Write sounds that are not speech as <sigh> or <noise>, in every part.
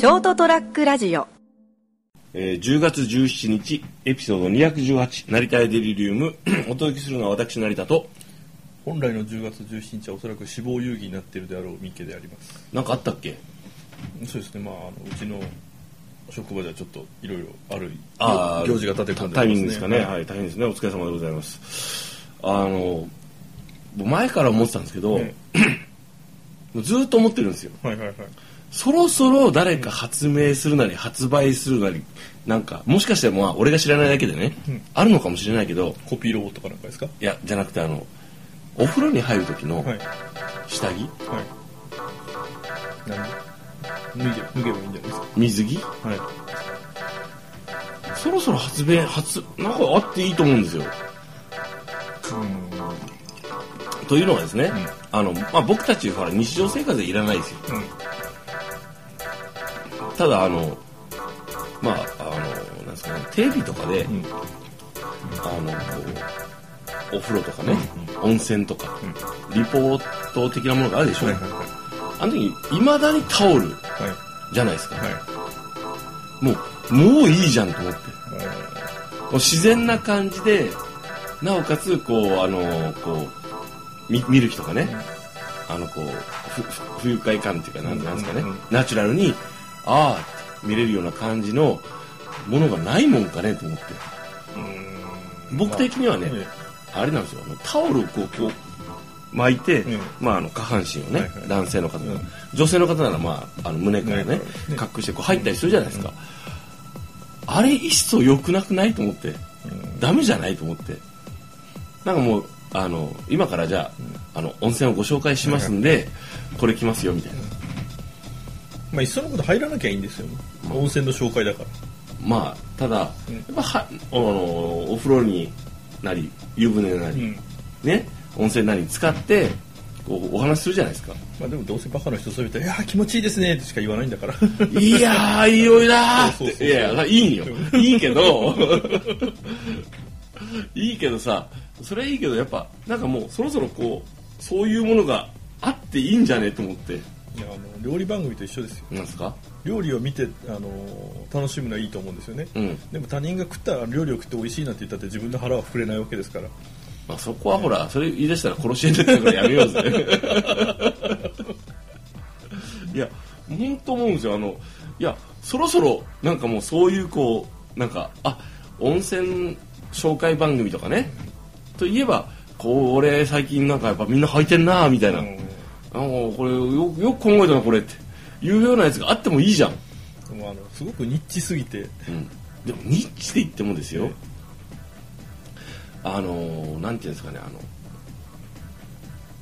ショートトラックラジオ。えー10月17日エピソード218成田屋デリリウム。<clears throat> お届けするのは私成田と。本来の10月17日はおそらく死亡遊戯になっているであろう三家であります。何かあったっけ？そうですね。まああのうちの職場ではちょっといろいろあるあー行事が立て込んでますね。タイミングですかね。はい、大変ですね。お疲れ様でございます。あの前から思ってたんですけど、えもうずっと思ってるんですよ。はいはいはいそろそろ誰か発明するなり発売するなりなんかもしかしてまあ俺が知らないだけでね、うん。あるのかもしれないけどコピーロボットかなんかですか？いやじゃなくてあのお風呂に入る時のはい。下着、はい。なんで脱いで脱げばいいんじゃないですか？水着？はい。そろそろ発明発なんかあっていいと思うんですよ。というのはですね、あのまあ、僕たちほら日常生活でいらないですよ。うんうんただあのまああのなんですかねテレビとかで、ん。あのこうお風呂とかね、温泉とか、リポート的なものがあるでしょ、はいはいはい。あの時いまだにタオルはい。じゃないですか、はい。もうもういいじゃんと思って。こう自然な感じでなおかつこうあのこう見見る人がね、あのこう不愉快感っていうかなんなんですかね、うんうん。ナチュラルにああ見れるような感じのものがないもんかねと思って。うん。僕的にはね、えあれなんですよ。タオルをこう巻いて、うん。まあ、あの下半身をね、男性の方が、うん。女性の方なら、まあ、あの胸からね胸からね。隠してこう入ったりするじゃないですか、あれ一層良くなくないと思って、ダメじゃないと思って。なんかもうあの今からじゃあ,、あの温泉をご紹介しますんで、これ来ますよみたいな、まあいっそのこと入らなきゃいいんですよ。温泉の紹介だから。まあただ、うん。やっぱはあのお風呂になり湯船なり、うん。ね温泉なりに使ってこうお話しするじゃないですか。まあでもどうせバカの人そう言ったら「いやー気持ちいいですね」ってしか言わないんだから。いやー、いい匂いだーって。いやいや、いいよ。いいけど、<laughs> いいけどさ、それはいいけど、やっぱ、なんかもう、そろそろこう、そういうものがあっていいんじゃね？と思って。いやあの料理番組と一緒ですよなんですか？料理を見てあの楽しむのはいいと思うんですよね、うん。でも他人が食ったら料理を食って美味しいなんて言ったって自分の腹は膨れないわけですからまあ、そこはほら、それ言い出したら殺し屋になっちゃうからやめようぜ。<laughs> いや、本当思うんですよ。あの、いや、そろそろ、なんかもうそういうこう、なんか、あ、温泉紹介番組とかね、といえば、これ最近なんかやっぱみんな履いてんなみたいな。あのこれよよく考えたなこれって。いうようなやつがあってもいいじゃん、でもあのすごくニッチすぎて。うん、でもニッチで言ってもですよ、あのなんていうんですかねあの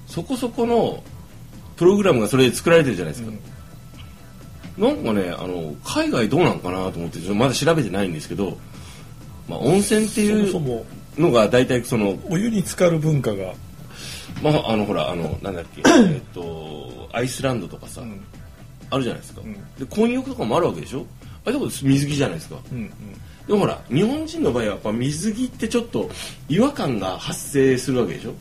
そこそこのプログラムがそれで作られてるじゃないですか、なんかねあの海外どうなんかなと思ってまだ調べてないんですけど、まあ、温泉っていうのが大体そのお湯に浸かる文化が、まああのほらあのなんだっけ <coughs> えっとアイスランドとかさ、うん。あるじゃないですか、ん。で混浴とかもあるわけでしょ？あれとこ水着じゃないですか。うんうん。でもほら日本人の場合はやっぱ水着ってちょっと違和感が発生するわけでしょ？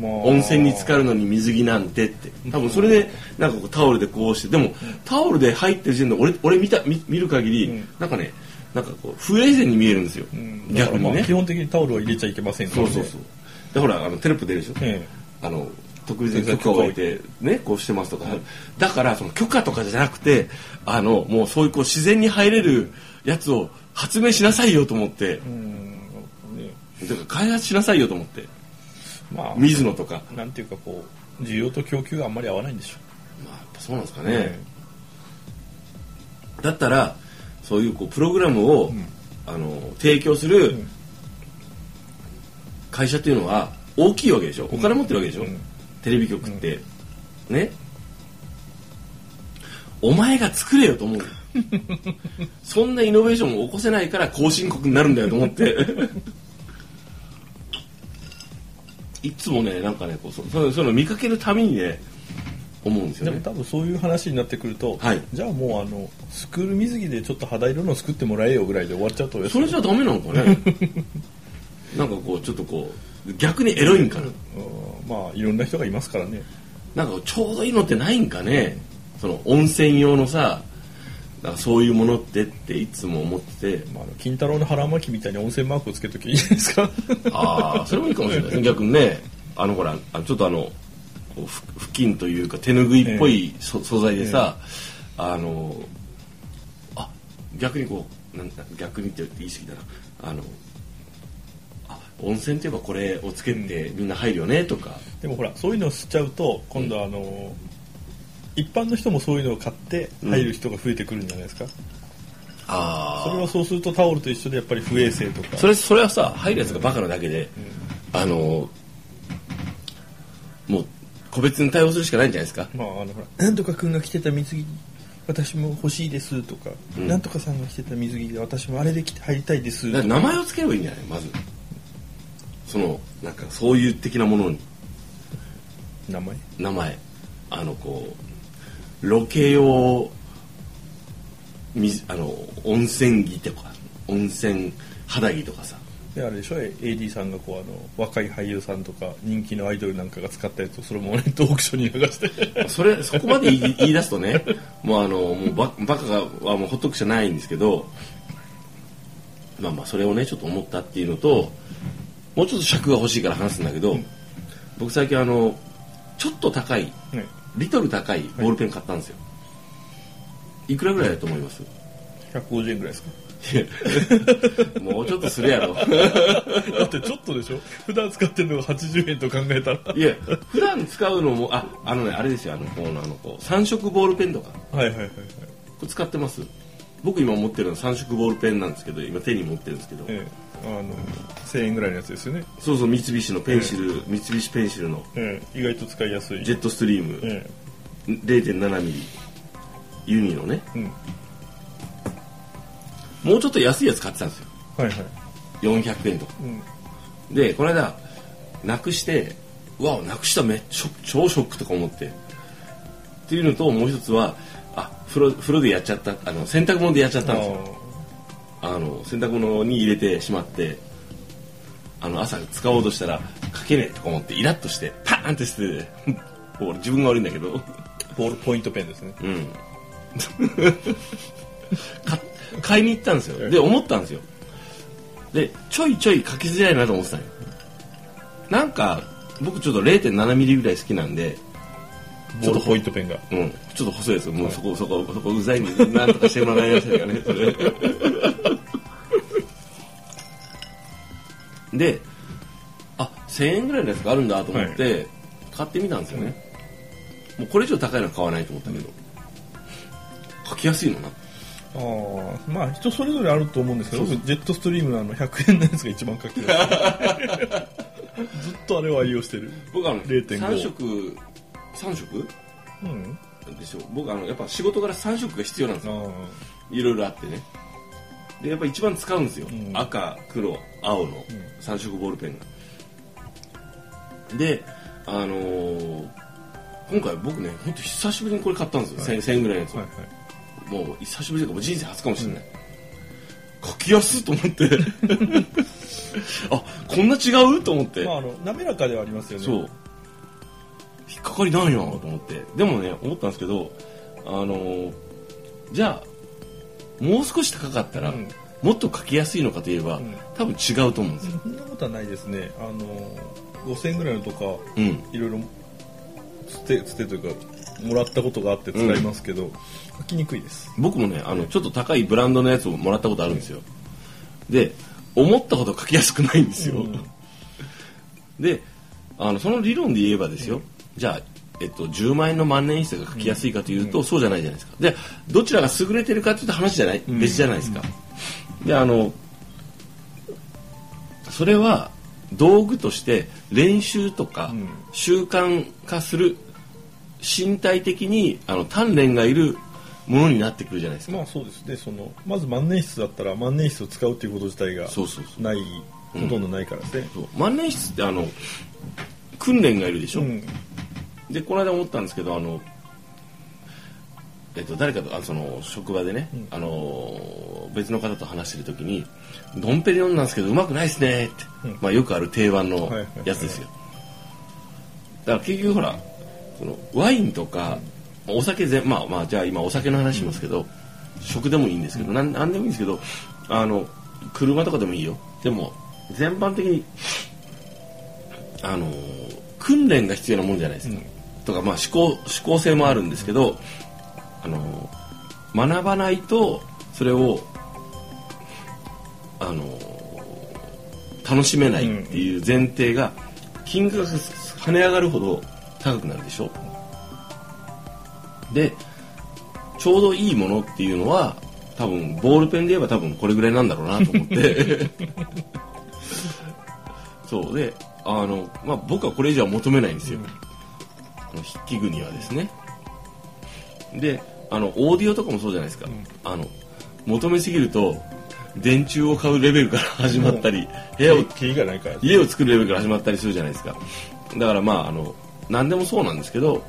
まあ、温泉に浸かるのに水着なんてって。多分それでなんかこうタオルでこうして。でもタオルで入ってる時点で俺俺見た見見る限り、うん。なんかねなんかこう不衛生に見えるんですよ、うん逆にね。まあ基本的にタオルは入れちゃいけませんからね。そうそうそう。でほらあのテロップ出るでしょ、えあの特別に許可を得て。ねこうしてますとか、だからその許可とかじゃなくてあのもうそういうこう自然に入れるやつを発明しなさいよと思って。だから開発しなさいよと思って。まあ水野とか、なんていうかこう需要と供給があんまり合わないんでしょまあ、やっぱそうなんですかうね、だったらそういうこうプログラムを、ん。あの提供するん。会社っていうのは大きいわけでしょ？お金持ってるわけでしょ、うん。テレビ局って、ね？お前が作れよと思う。<laughs> そんなイノベーションを起こせないから後進国になるんだよと思って。<laughs> いつもねなんかねこうそそうそういうの見かけるたびにね思うんですよね。でも多分そういう話になってくると、はい。じゃあもうあのスクール水着でちょっと肌色の作ってもらえよぐらいで終わっちゃうとそれじゃダメなのかね <laughs> なんかこうちょっとこう逆にエロいんかな。うん。まあいろんな人がいますからね。なんかちょうどいいのってないんかね。その温泉用のさそういうものってっていつも思ってて。まあ、金太郎の腹巻きみたいに温泉マークをつけときゃいいじゃないですか？ああそれもいいかもしれない逆にねあのほらちょっとあの布巾というか手ぬぐいっぽいそ素材でさ、あのあ逆にこうなんだ逆にって言い過ぎだなあのあ温泉って言えばこれをつけてみんな入るよねとか、でもほらそういうのを吸っちゃうと今度はあの、一般の人もそういうのを買って入る人が増えてくるんじゃないですか、あそれはそうするとタオルと一緒でやっぱり不衛生とか。それそれはさ入るやつがバカなだけで、あのもう個別に対応するしかないんじゃないですか？まああのほらなんとか君が着てた水着私も欲しいですとか、うん。なんとかさんが着てた水着で私もあれで着て入りたいです名前を付ければいいんじゃない？まずそのなんかそういう的なものに。名前？名前。あのこうロケ用水あの温泉着とか温泉肌着とかさ。であれでしょ？AD さんがこうあの若い俳優さんとか人気のアイドルなんかが使ったやつをそれもネットオークションに流して。<laughs> それそこまで言い言い出すとねもうあのもうババカがはもうほっとくしかないんですけどまあまあそれをねちょっと思ったっていうのともうちょっと尺が欲しいから話すんだけど、僕最近あのちょっと高いねリトル高いボールペン買ったんですよ、い、くらぐらいだと思います？150円ぐらいですか？もうちょっとするやろ。<laughs> だってちょっとでしょ？普段使ってるのが80円と考えたら。いや普段使うのもああのねあれですよあのこうあのこう3色ボールペンとか。はいはいはいはい。これ使ってます？僕今持ってるのは3色ボールペンなんですけど今手に持ってるんですけど、ええあの1000円ぐらいのやつですよね、そうそう三菱のペンシル、三菱ペンシルの。ええ意外と使いやすい。ジェットストリーム、え0.7ミリ。ユニのね。えうん。もうちょっと安いやつ買ってたんですよ。はいはい。400円とか。うん。でこの間なくしてうわなくしためっちゃ超ショックとか思って。っていうのともう一つはあ風呂風呂でやっちゃったあの洗濯物でやっちゃったんですよあの洗濯物に入れてしまってあの朝使おうとしたら書けねえとか思ってイラッとしてパーンって捨て <laughs> 自分が悪いんだけど。ボールポイントペンですね。うん。か買いに行ったんですよ。で思ったんですよ。でちょいちょい書きづらいなと思ってたのよ。なんか僕ちょっと0.7ミリぐらい好きなんでボールポイントペンが。うん、ちょっと細いですよ。もうそこ、そこ、そこうざいんで、なんとかしてもらいましたよね。そ <laughs> れで、あ、1000円ぐらいのやつがあるんだと思って、買ってみたんですよね。もうこれ以上高いのは買わないと思ったけど、書きやすいのな。ああまあ人それぞれあると思うんですけど僕ジェットストリームのあの100円のやつが一番書きやすい。<laughs> ずっとあれを愛用してる。僕あの、0.5 3色、3色？うんでしょ僕あの、やっぱ仕事柄3色が必要なんですよ。あいろいろあってね。で、やっぱ一番使うんですよ。うん赤、黒、青の3色ボールペンが。で、あのー今回僕ね、ほんと久しぶりにこれ買ったんですよ。1000 1000円ぐらいのやつはいはいもう久しぶりというかもう人生初かもしれない。書きやすいと思って。<laughs> あ、こんな違う？と思って。まああの滑らかではありますよねそう。引っかかりないなと思って。でもね、思ったんですけど、あのーじゃあ、もう少し高かったら、うんもっと書きやすいのかといえば、ん多分違うと思うんですよ。そんなことはないですねあの5000円ぐらいのとかうん。いろいろつてつてというかもらったことがあって使いますけど、書きにくいです僕もね、あの、ちょっと高いブランドのやつをもらったことあるんですよ。で、思ったほど書きやすくないんですよ。うんで、あの、その理論で言えばですよ、じゃあ、えっと、10万円の万年筆が書きやすいかというと、そうじゃないじゃないですか。で、どちらが優れてるかというと話じゃない、別じゃないですか。で、あの、それは道具として練習とかうん。習慣化する身体的にあの鍛錬がいるものになってくるじゃないですか。まあそうです。ねそのまず万年筆だったら万年筆を使うっていうこと自体がそうそうそう。ないほとんどないからですね、そう。万年筆ってあの訓練がいるでしょ、うんでこの間思ったんですけどあの、えっと、誰かとあその職場でね、あの別の方と話してる時に「ドンペリ読んだんですけどうまくないですね」って、うん。まあ、よくある定番のはいはいやつですよ。だから結局ほらそのワインとか、お酒ぜまあまあじゃあ今お酒の話しますけど、食でもいいんですけど、なんなんでもいいんですけどあの車とかでもいいよ。でも全般的にあの訓練が必要なもんじゃないですか、とかまあ思考思考性もあるんですけどあの学ばないとそれをあの楽しめないっていう前提が金額が跳ね上がるほど高くなるでしょ？でちょうどいいものっていうのは多分ボールペンで言えば多分これぐらいなんだろうなと思って。<laughs> そう。であの、まあ、僕はこれ以上は求めないんですよ、筆記具にはですねであのオーディオとかもそうじゃないですか、あの求めすぎると電柱を買うレベルから <laughs> 始まったり部屋を家を作るレベルから始まったりするじゃないですか。だからまああの何でもそうなんですけど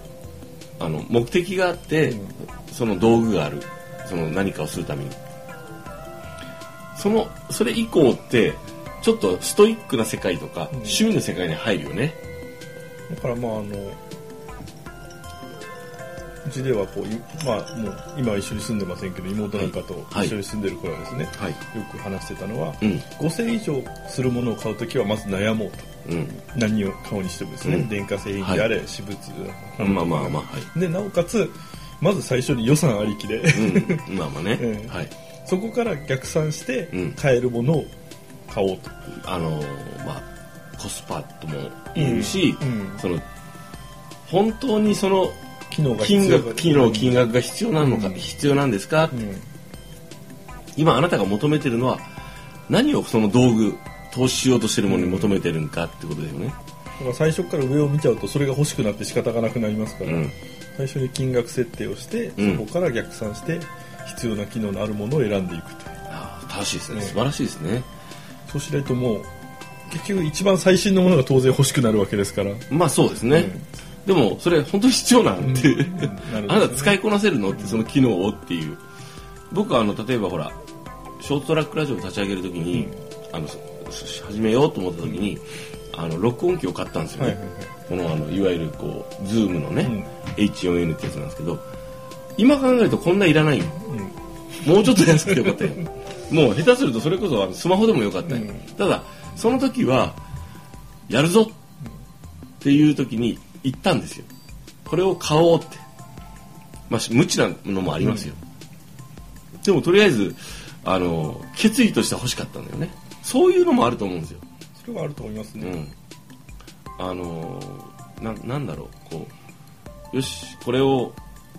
あの目的があって、その道具がある。その何かをするために。そのそれ以降ってちょっとストイックな世界とか、趣味の世界に入るよね。だからまああのうちではこういまあもう今は一緒に住んでませんけど妹なんかとはい。一緒に住んでる頃はですね、はい。よく話してたのは、うん。5000以上するものを買うときはまず悩もうと。うん。何を買うにしてもですね、うん。電化製品であれ、私物まあまあまあはい。でなおかつまず最初に予算ありきで、うん。まあまあね、う <laughs> んはい。そこから逆算してうん。買えるものを買おうと、あのーまあコスパとも言うし、その本当にその機能が必金要額機能金額が必要なのか、うん。必要なんですか、うん。今あなたが求めてるのは何をその道具投資しようとしてるものに求めてるんかってことだよね、だから最初から上を見ちゃうとそれが欲しくなって仕方がなくなりますから、うん。最初に金額設定をして、うん。そこから逆算して必要な機能のあるものを選んでいくとああ正しいですね、うん素晴らしいですね。そうしないともう結局一番最新のものが当然欲しくなるわけですから。まあそうですね、でもそれ本当に必要なんて、うん。あなた使いこなせるのってその機能をっていう。僕はあの例えばほらショートトラックラジオを立ち上げるときに、あのし始めようと思ったときに、あの録音機を買ったんですよね、はいはいはい。このあのいわゆるこうズームのね、うん。H4N ってやつなんですけど今考えるとこんないらない。ようん。もうちょっと安くてよかったよ。<laughs> もう下手するとそれこそあのスマホでもよかったよ、うん。ただその時はやるぞっていう時に行ったんですよ。これを買おうって。まあし無知なのもありますよ、でもとりあえずあの決意として欲しかったんだよね。そういうのもあると思うんですよ。それはあると思いますね、うん、あのななんだろう。こうよしこれを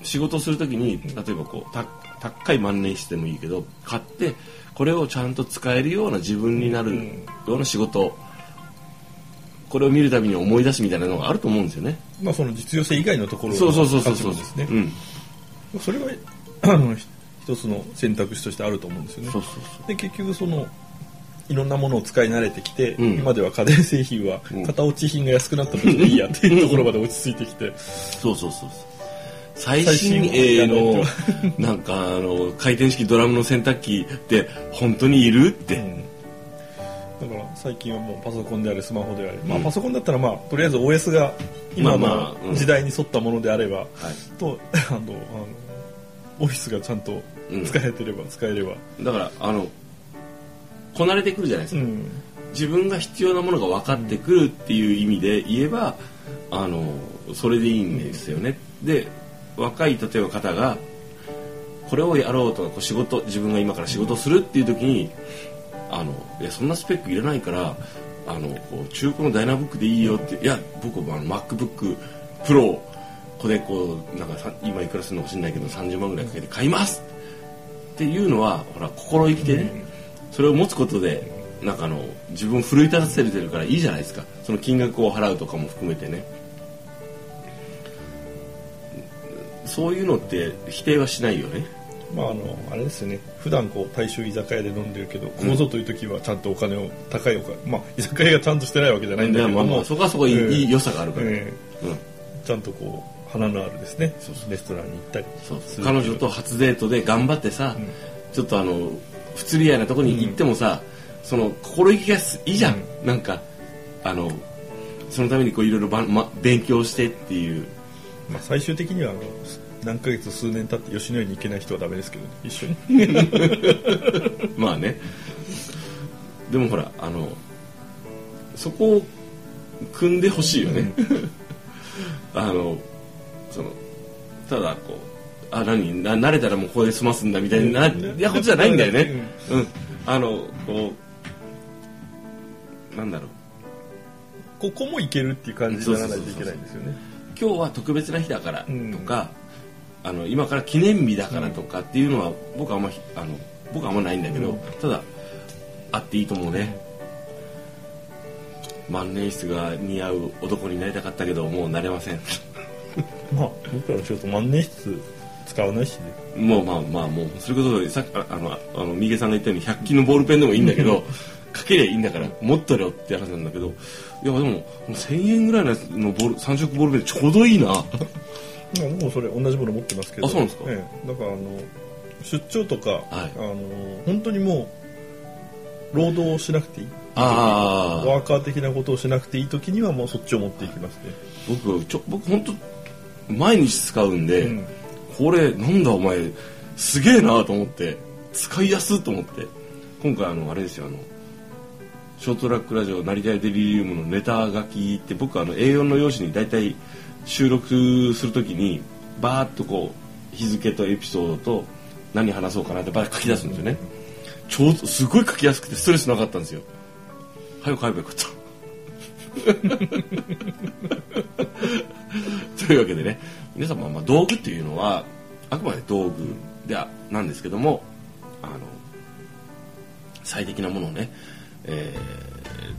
仕事するときに例えばこうた高い万年筆でもいいけど買ってこれをちゃんと使えるような自分になるうん。ような仕事これを見るたびに思い出すみたいなのがあると思うんですよね。まあその実用性以外のところそうそうそうそうそう。ですね、うん、それはあのひ一つの選択肢としてあると思うんですよね。そうそうそう。で結局そのいろんなものを使い慣れてきて、うん。今では家電製品はうん型落ち品が安くなったのでいいやっていうところまで落ち着いてきて、そうそうそうそう。最新鋭のなんかあの回転式ドラムの洗濯機って本当にいるって、うんだから最近はもうパソコンであれスマホであれ、まあうんパソコンだったらまあとりあえず OS が今まあまのあうん。時代に沿ったものであれば、はい。と <laughs> あのあのオフィスがちゃんと使えてれば使えれば、だからあのこなれてくるじゃないですか、うん。自分が必要なものが分かってくるっていう意味で言えばあのそれでいいんですよね、で若い例えば方がこれをやろうとかこう仕事自分が今から仕事をするっていう時にあのいやそんなスペックいらないからあのこう中古のダイナブックでいいよっていや僕はあの MacBook Pro これこうなんか今いくらするのか知んないけど30万ぐらいかけて買います。っていうのはほら心意気でね、それを持つことでなんかあの自分を奮い立たせてるからいいじゃないですか。その金額を払うとかも含めてね。そういうのって否定はしないよね。まああのあれですよね。普段こう大衆居酒屋で飲んでるけどここぞという時はちゃんとお金を高いお金まあ居酒屋がちゃんとしてないわけじゃないんだけども、まあそこはそこいい,、うん。いい良さがあるから、えうん。えちゃんとこう花のあるですね。そうそう。レストランに行ったり。彼女と初デートで頑張ってさ、うん。ちょっとあの不釣り合いなとこに行ってもさ、その心意気がすいいじゃん、なんかあのそのためにこういろいろ勉強してっていう。まあ、最終的にはあの何ヶ月数年経って吉野家に行けない人はダメですけど、ね、一緒に。<laughs> まあね。でもほらあのそこを組んでほしいよね、<laughs> あのそのただこうあ何な慣れたらもうここで済ますんだみたいな、いやことじゃないんだよね、うん、あのこうなんだろう。ここもいけるっていう感じにならないといけないんですよね。今日は特別な日だからとか、あの今から記念日だからとかっていうのは僕はあんまあの僕はあんまないんだけど、ただあっていいと思うね。万年筆が似合う男になりたかったけどもうなれません。<laughs> まあ僕らはちょっと万年筆使わないしね。もうまあまあもうそれこそさっきああのあの三毛さんが言ったように100均のボールペンでもいいんだけどかけりゃいいんだから持っとれよって話なんだけどいやでも1000円ぐらいのやつのボール3色ボールペンちょうどいいなもそれ同じもの持ってますけど。あそうなんですか？ええ。だからあの出張とか、はい。あの本当にもう労働をしなくていい。ああワーカー的なことをしなくていい時にはもうそっちを持っていきますね、僕ちょ僕本当毎日使うんで、うん。これなんだお前すげえなと思って使いやすいと思って。今回あのあれですよあのショートラックラジオ成田デリリウムのネタ書きって僕あの A4 の用紙に大体収録するときにバーッとこう日付とエピソードと何話そうかなってバーッと書き出すんですよね。ちょうどすごい書きやすくてストレスなかったんですよ。早く書けばよかった <laughs> というわけでね。皆様、まあ、道具っていうのはあくまで道具ではなんですけどもあの最適なものをね、えー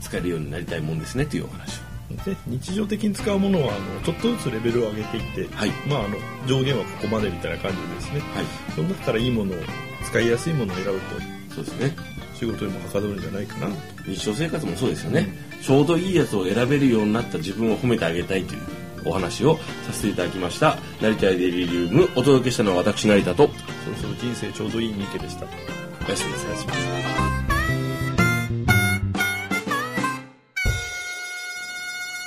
使えるようになりたいもんですねというお話を。で日常的に使うものはあのちょっとずつレベルを上げていって、はい。まあ、あの上限はここまでみたいな感じでですね。はい。その中からいいものを使いやすいものを選ぶとそうですね。仕事にもはかどるんじゃないかな。と日常生活もそうですよね、ちょうどいいやつを選べるようになった自分を褒めてあげたいというお話をさせていただきました。成田デリリウムお届けしたのは私成田とそろそろ人生ちょうどいい三池でした。おやすみなさい